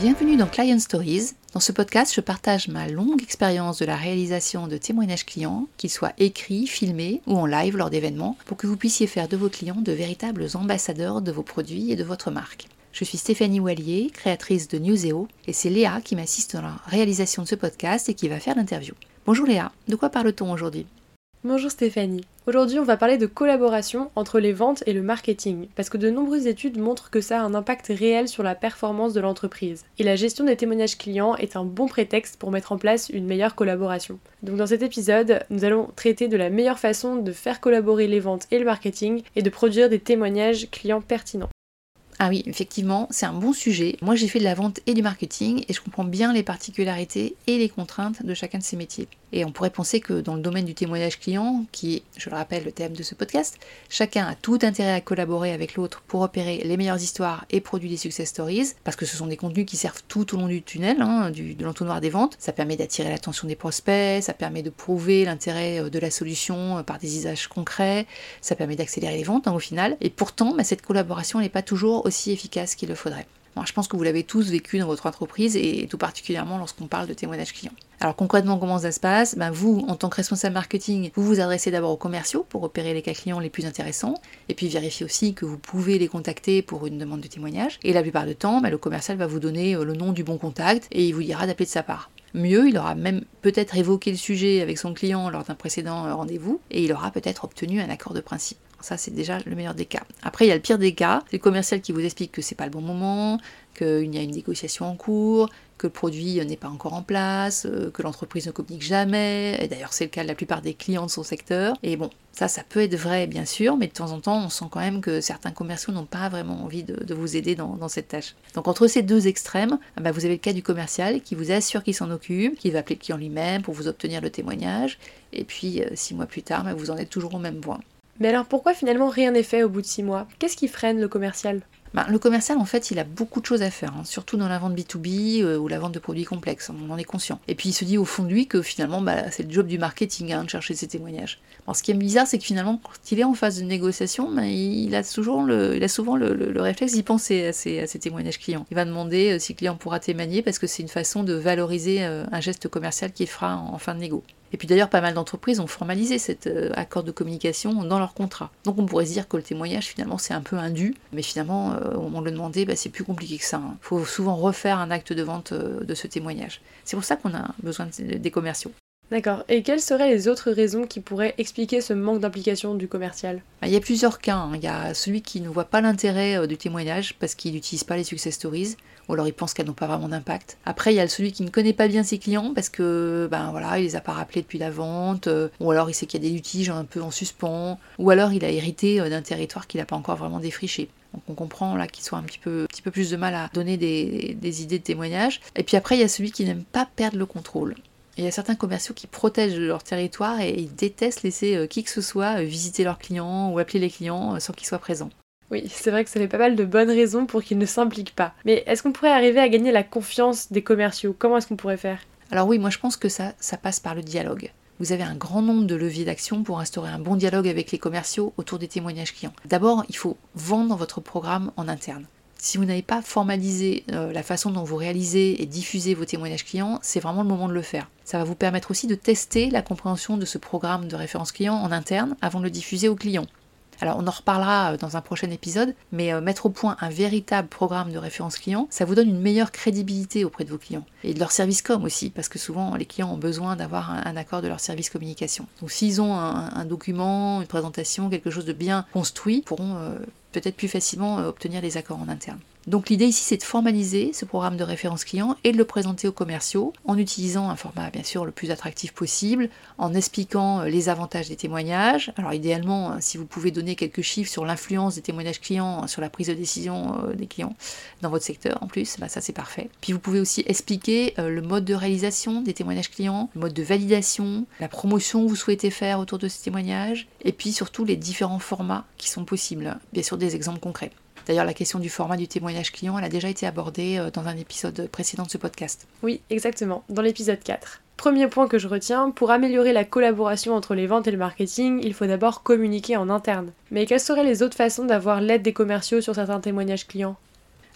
Bienvenue dans Client Stories. Dans ce podcast, je partage ma longue expérience de la réalisation de témoignages clients, qu'ils soient écrits, filmés ou en live lors d'événements, pour que vous puissiez faire de vos clients de véritables ambassadeurs de vos produits et de votre marque. Je suis Stéphanie Wallier, créatrice de Newseo, et c'est Léa qui m'assiste dans la réalisation de ce podcast et qui va faire l'interview. Bonjour Léa, de quoi parle-t-on aujourd'hui? Bonjour Stéphanie. Aujourd'hui, on va parler de collaboration entre les ventes et le marketing, parce que de nombreuses études montrent que ça a un impact réel sur la performance de l'entreprise. Et la gestion des témoignages clients est un bon prétexte pour mettre en place une meilleure collaboration. Donc dans cet épisode, nous allons traiter de la meilleure façon de faire collaborer les ventes et le marketing et de produire des témoignages clients pertinents. Ah oui, effectivement, c'est un bon sujet. Moi, j'ai fait de la vente et du marketing et je comprends bien les particularités et les contraintes de chacun de ces métiers. Et on pourrait penser que dans le domaine du témoignage client, qui est, je le rappelle, le thème de ce podcast, chacun a tout intérêt à collaborer avec l'autre pour opérer les meilleures histoires et produire des success stories, parce que ce sont des contenus qui servent tout au long du tunnel, hein, de l'entonnoir des ventes. Ça permet d'attirer l'attention des prospects, ça permet de prouver l'intérêt euh, de la solution euh, par des usages concrets, ça permet d'accélérer les ventes hein, au final. Et pourtant, bah, cette collaboration n'est pas toujours aussi efficace qu'il le faudrait. Je pense que vous l'avez tous vécu dans votre entreprise et tout particulièrement lorsqu'on parle de témoignage client. Alors concrètement, comment ça se passe? Ben, Vous, en tant que responsable marketing, vous vous adressez d'abord aux commerciaux pour opérer les cas clients les plus intéressants, et puis vérifier aussi que vous pouvez les contacter pour une demande de témoignage. Et la plupart du temps, ben, le commercial va vous donner euh, le nom du bon contact et il vous dira d'appeler de sa part. Mieux, il aura même peut-être évoqué le sujet avec son client lors d'un précédent euh, rendez-vous, et il aura peut-être obtenu un accord de principe. Ça, c'est déjà le meilleur des cas. Après, il y a le pire des cas, c'est le commercial qui vous explique que c'est pas le bon moment, qu'il y a une négociation en cours, que le produit n'est pas encore en place, euh, que l'entreprise ne communique jamais. Et d'ailleurs, c'est le cas de la plupart des clients de son secteur. Et bon, ça, ça peut être vrai, bien sûr, mais de temps en temps, on sent quand même que certains commerciaux n'ont pas vraiment envie de, vous aider dans, cette tâche. Donc, entre ces deux extrêmes, ah bah, vous avez le cas du commercial qui vous assure qu'il s'en occupe, qui va appeler le client lui-même pour vous obtenir le témoignage. Et puis, euh, six mois plus tard, bah, vous en êtes toujours au même point. Mais alors pourquoi finalement rien n'est fait au bout de six mois? Qu'est-ce qui freine le commercial? Bah, le commercial, en fait, il a beaucoup de choses à faire, hein, surtout dans la vente B2B euh, ou la vente de produits complexes, on en est conscient. Et puis il se dit au fond de lui que finalement, bah, c'est le job du marketing hein, de chercher ces témoignages. Ce qui est bizarre, c'est que finalement, quand il est en phase de négociation, bah, il, a souvent le, réflexe d'y penser à ces, témoignages clients. Il va demander euh, si le client pourra témoigner parce que c'est une façon de valoriser euh, un geste commercial qu'il fera en fin de négo. Et puis d'ailleurs, pas mal d'entreprises ont formalisé cet euh, accord de communication dans leur contrat. Donc on pourrait se dire que le témoignage, finalement, c'est un peu indu, mais finalement, euh, de le demander, bah, c'est plus compliqué que ça. Il hein. faut souvent refaire un acte de vente euh, de ce témoignage. C'est pour ça qu'on a besoin des commerciaux. D'accord. Et quelles seraient les autres raisons qui pourraient expliquer ce manque d'implication du commercial? Bah, Il y a plusieurs cas. Hein. Il y a celui qui ne voit pas l'intérêt du témoignage parce qu'il n'utilise pas les success stories ou alors il pense qu'elles n'ont pas vraiment d'impact. Après, il y a celui qui ne connaît pas bien ses clients parce que, ben voilà, il les a pas rappelés depuis la vente, euh, ou alors il sait qu'il y a des litiges un peu en suspens, ou alors il a hérité euh, d'un territoire qu'il n'a pas encore vraiment défriché. Donc on comprend là qu'il soit un petit peu, petit peu plus de mal à donner des, idées de témoignages. Et puis après, il y a celui qui n'aime pas perdre le contrôle. Il y a certains commerciaux qui protègent leur territoire et ils détestent laisser euh, qui que ce soit visiter leurs clients ou appeler les clients sans qu'ils soient présents. Oui, c'est vrai que ça fait pas mal de bonnes raisons pour qu'ils ne s'impliquent pas. Mais est-ce qu'on pourrait arriver à gagner la confiance des commerciaux? Comment est-ce qu'on pourrait faire? Alors oui, moi je pense que ça, ça passe par le dialogue. Vous avez un grand nombre de leviers d'action pour instaurer un bon dialogue avec les commerciaux autour des témoignages clients. D'abord, il faut vendre votre programme en interne. Si vous n'avez pas formalisé euh, la façon dont vous réalisez et diffusez vos témoignages clients, c'est vraiment le moment de le faire. Ça va vous permettre aussi de tester la compréhension de ce programme de référence client en interne avant de le diffuser aux clients. Alors on en reparlera euh, dans un prochain épisode, mais euh, mettre au point un véritable programme de référence client, ça vous donne une meilleure crédibilité auprès de vos clients et de leur service com aussi, parce que souvent les clients ont besoin d'avoir un, accord de leur service communication. Donc s'ils ont un, document, une présentation, quelque chose de bien construit, pourront euh, peut-être plus facilement obtenir des accords en interne. Donc l'idée ici, c'est de formaliser ce programme de référence client et de le présenter aux commerciaux en utilisant un format bien sûr le plus attractif possible, en expliquant euh, les avantages des témoignages. Alors idéalement, euh, si vous pouvez donner quelques chiffres sur l'influence des témoignages clients sur la prise de décision euh, des clients dans votre secteur en plus, ça c'est parfait. Puis vous pouvez aussi expliquer le mode de réalisation des témoignages clients, le mode de validation, la promotion que vous souhaitez faire autour de ces témoignages, et puis surtout les différents formats qui sont possibles, bien sûr des exemples concrets. D'ailleurs, la question du format du témoignage client, elle a déjà été abordée euh, dans un épisode précédent de ce podcast. Oui, exactement, dans l'épisode 4. Premier point que je retiens, pour améliorer la collaboration entre les ventes et le marketing, il faut d'abord communiquer en interne. Mais quelles seraient les autres façons d'avoir l'aide des commerciaux sur certains témoignages clients?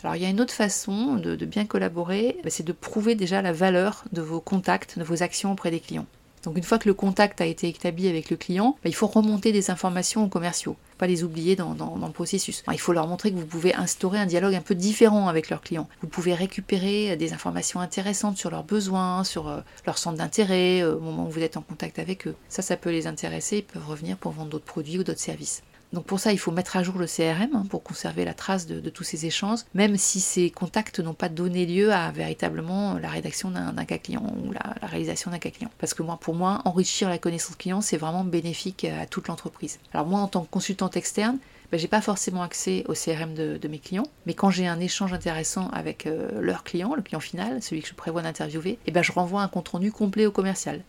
Alors il y a une autre façon de, bien collaborer, bah, c'est de prouver déjà la valeur de vos contacts, de vos actions auprès des clients. Donc une fois que le contact a été établi avec le client, bah, il faut remonter des informations aux commerciaux, pas les oublier dans, le processus. il faut leur montrer que vous pouvez instaurer un dialogue un peu différent avec leurs clients. Vous pouvez récupérer des informations intéressantes sur leurs besoins, sur euh, leur centre d'intérêt euh, au moment où vous êtes en contact avec eux. Ça, ça peut les intéresser, ils peuvent revenir pour vendre d'autres produits ou d'autres services. Donc pour ça, il faut mettre à jour le CRM hein, pour conserver la trace de, tous ces échanges, même si ces contacts n'ont pas donné lieu à véritablement la rédaction d'un cas client ou la, réalisation d'un cas client. Parce que moi, pour moi, enrichir la connaissance client, c'est vraiment bénéfique à toute l'entreprise. Alors moi, en tant que consultante externe, ben, j'ai pas forcément accès au CRM de, mes clients, mais quand j'ai un échange intéressant avec euh, leur client, le client final, celui que je prévois d'interviewer, eh ben, je renvoie un compte rendu complet au commercial.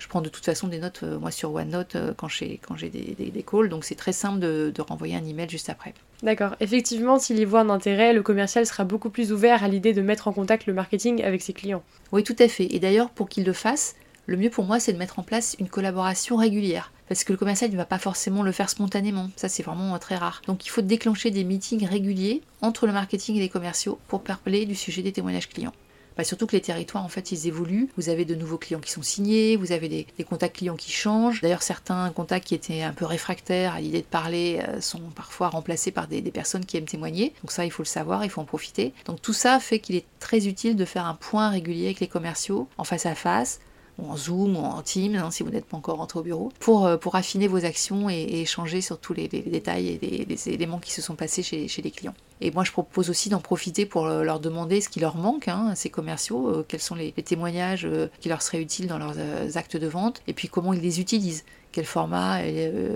Je prends de toute façon des notes, euh, moi, sur OneNote euh, quand j'ai, quand j'ai des, des, calls, donc c'est très simple de, renvoyer un email juste après. D'accord. Effectivement, s'il y voit un intérêt, le commercial sera beaucoup plus ouvert à l'idée de mettre en contact le marketing avec ses clients. Oui, tout à fait. Et d'ailleurs, pour qu'il le fasse, le mieux pour moi, c'est de mettre en place une collaboration régulière. Parce que le commercial ne va pas forcément le faire spontanément. Ça, c'est vraiment euh, très rare. Donc, il faut déclencher des meetings réguliers entre le marketing et les commerciaux pour parler du sujet des témoignages clients. Bah, surtout que les territoires, en fait, ils évoluent. Vous avez de nouveaux clients qui sont signés, vous avez des, contacts clients qui changent. D'ailleurs, certains contacts qui étaient un peu réfractaires à l'idée de parler euh, sont parfois remplacés par des, personnes qui aiment témoigner. Donc ça, il faut le savoir, il faut en profiter. Donc tout ça fait qu'il est très utile de faire un point régulier avec les commerciaux, en face à face, ou en Zoom ou en Teams, hein, si vous n'êtes pas encore rentré au bureau, pour, euh, pour affiner vos actions et, échanger sur tous les, détails et les, éléments qui se sont passés chez, chez les clients. Et moi, je propose aussi d'en profiter pour euh, leur demander ce qui leur manque, hein, ces commerciaux, euh, quels sont les, témoignages qui leur seraient utiles dans leurs actes de vente, et puis comment ils les utilisent quel format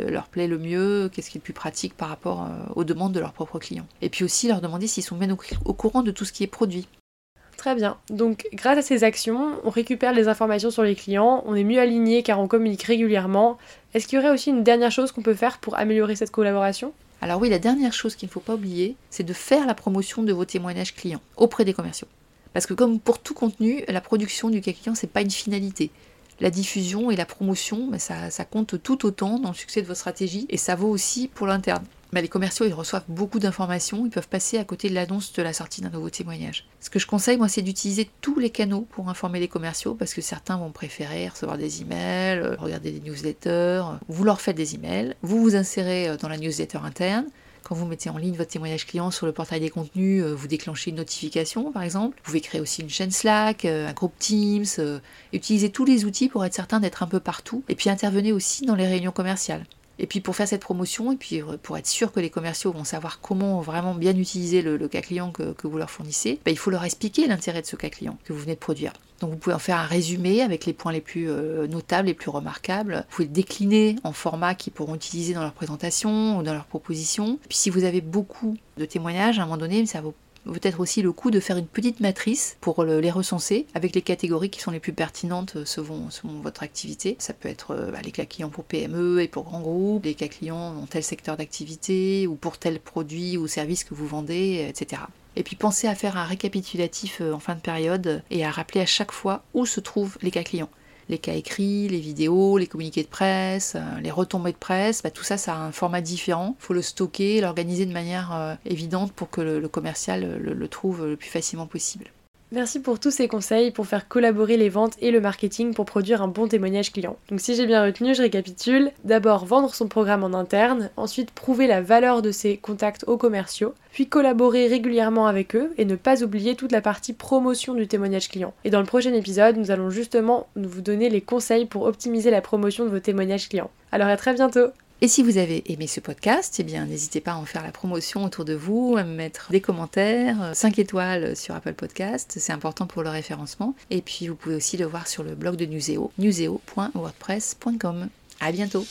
leur plaît le mieux, qu'est-ce qui est plus pratique par rapport aux demandes de leurs propres clients. Et puis aussi leur demander s'ils sont bien au, courant de tout ce qui est produit. Très bien. Donc, grâce à ces actions, on récupère les informations sur les clients, on est mieux aligné car on communique régulièrement. Est-ce qu'il y aurait aussi une dernière chose qu'on peut faire pour améliorer cette collaboration? Alors oui, la dernière chose qu'il ne faut pas oublier, c'est de faire la promotion de vos témoignages clients auprès des commerciaux. Parce que comme pour tout contenu, la production du cas client, c'est pas une finalité. La diffusion et la promotion, ça, ça compte tout autant dans le succès de votre stratégie et ça vaut aussi pour l'interne. Bah, les commerciaux ils reçoivent beaucoup d'informations, ils peuvent passer à côté de l'annonce de la sortie d'un nouveau témoignage. Ce que je conseille, moi, c'est d'utiliser tous les canaux pour informer les commerciaux, parce que certains vont préférer recevoir des emails, euh, regarder des newsletters. Vous leur faites des emails, vous vous insérez euh, dans la newsletter interne. Quand vous mettez en ligne votre témoignage client sur le portail des contenus, euh, vous déclenchez une notification par exemple. Vous pouvez créer aussi une chaîne Slack, un groupe Teams. Utilisez tous les outils pour être certain d'être un peu partout. Et puis intervenez aussi dans les réunions commerciales. Et puis pour faire cette promotion, et puis euh, pour être sûr que les commerciaux vont savoir comment vraiment bien utiliser le, cas client que, vous leur fournissez, bah, il faut leur expliquer l'intérêt de ce cas client que vous venez de produire. Donc vous pouvez en faire un résumé avec les points les plus euh, notables, les plus remarquables. Vous pouvez le décliner en format qu'ils pourront utiliser dans leur présentation ou dans leur proposition. Puis si vous avez beaucoup de témoignages, à un moment donné, ça vaut peut-être aussi le coup de faire une petite matrice pour les recenser avec les catégories qui sont les plus pertinentes euh, selon, votre activité. Ça peut être euh, bah, les cas clients pour PME et pour grands groupes, les cas clients dans tel secteur d'activité ou pour tel produit ou service que vous vendez, etc. Et puis pensez à faire un récapitulatif euh, en fin de période et à rappeler à chaque fois où se trouvent les cas clients les cas écrits, les vidéos, les communiqués de presse, euh, les retombées de presse, bah, tout ça, ça a un format différent. Il faut le stocker, l'organiser de manière euh, évidente pour que le, commercial le trouve le plus facilement possible. Merci pour tous ces conseils pour faire collaborer les ventes et le marketing pour produire un bon témoignage client. Donc si j'ai bien retenu, je récapitule. D'abord vendre son programme en interne, ensuite prouver la valeur de ses contacts aux commerciaux, puis collaborer régulièrement avec eux et ne pas oublier toute la partie promotion du témoignage client. Et dans le prochain épisode, nous allons justement vous donner les conseils pour optimiser la promotion de vos témoignages clients. Alors à très bientôt et si vous avez aimé ce podcast, eh bien n'hésitez pas à en faire la promotion autour de vous, à me mettre des commentaires, 5 étoiles sur Apple Podcast, c'est important pour le référencement. Et puis vous pouvez aussi le voir sur le blog de Newseo, newseo.wordpress.com. À bientôt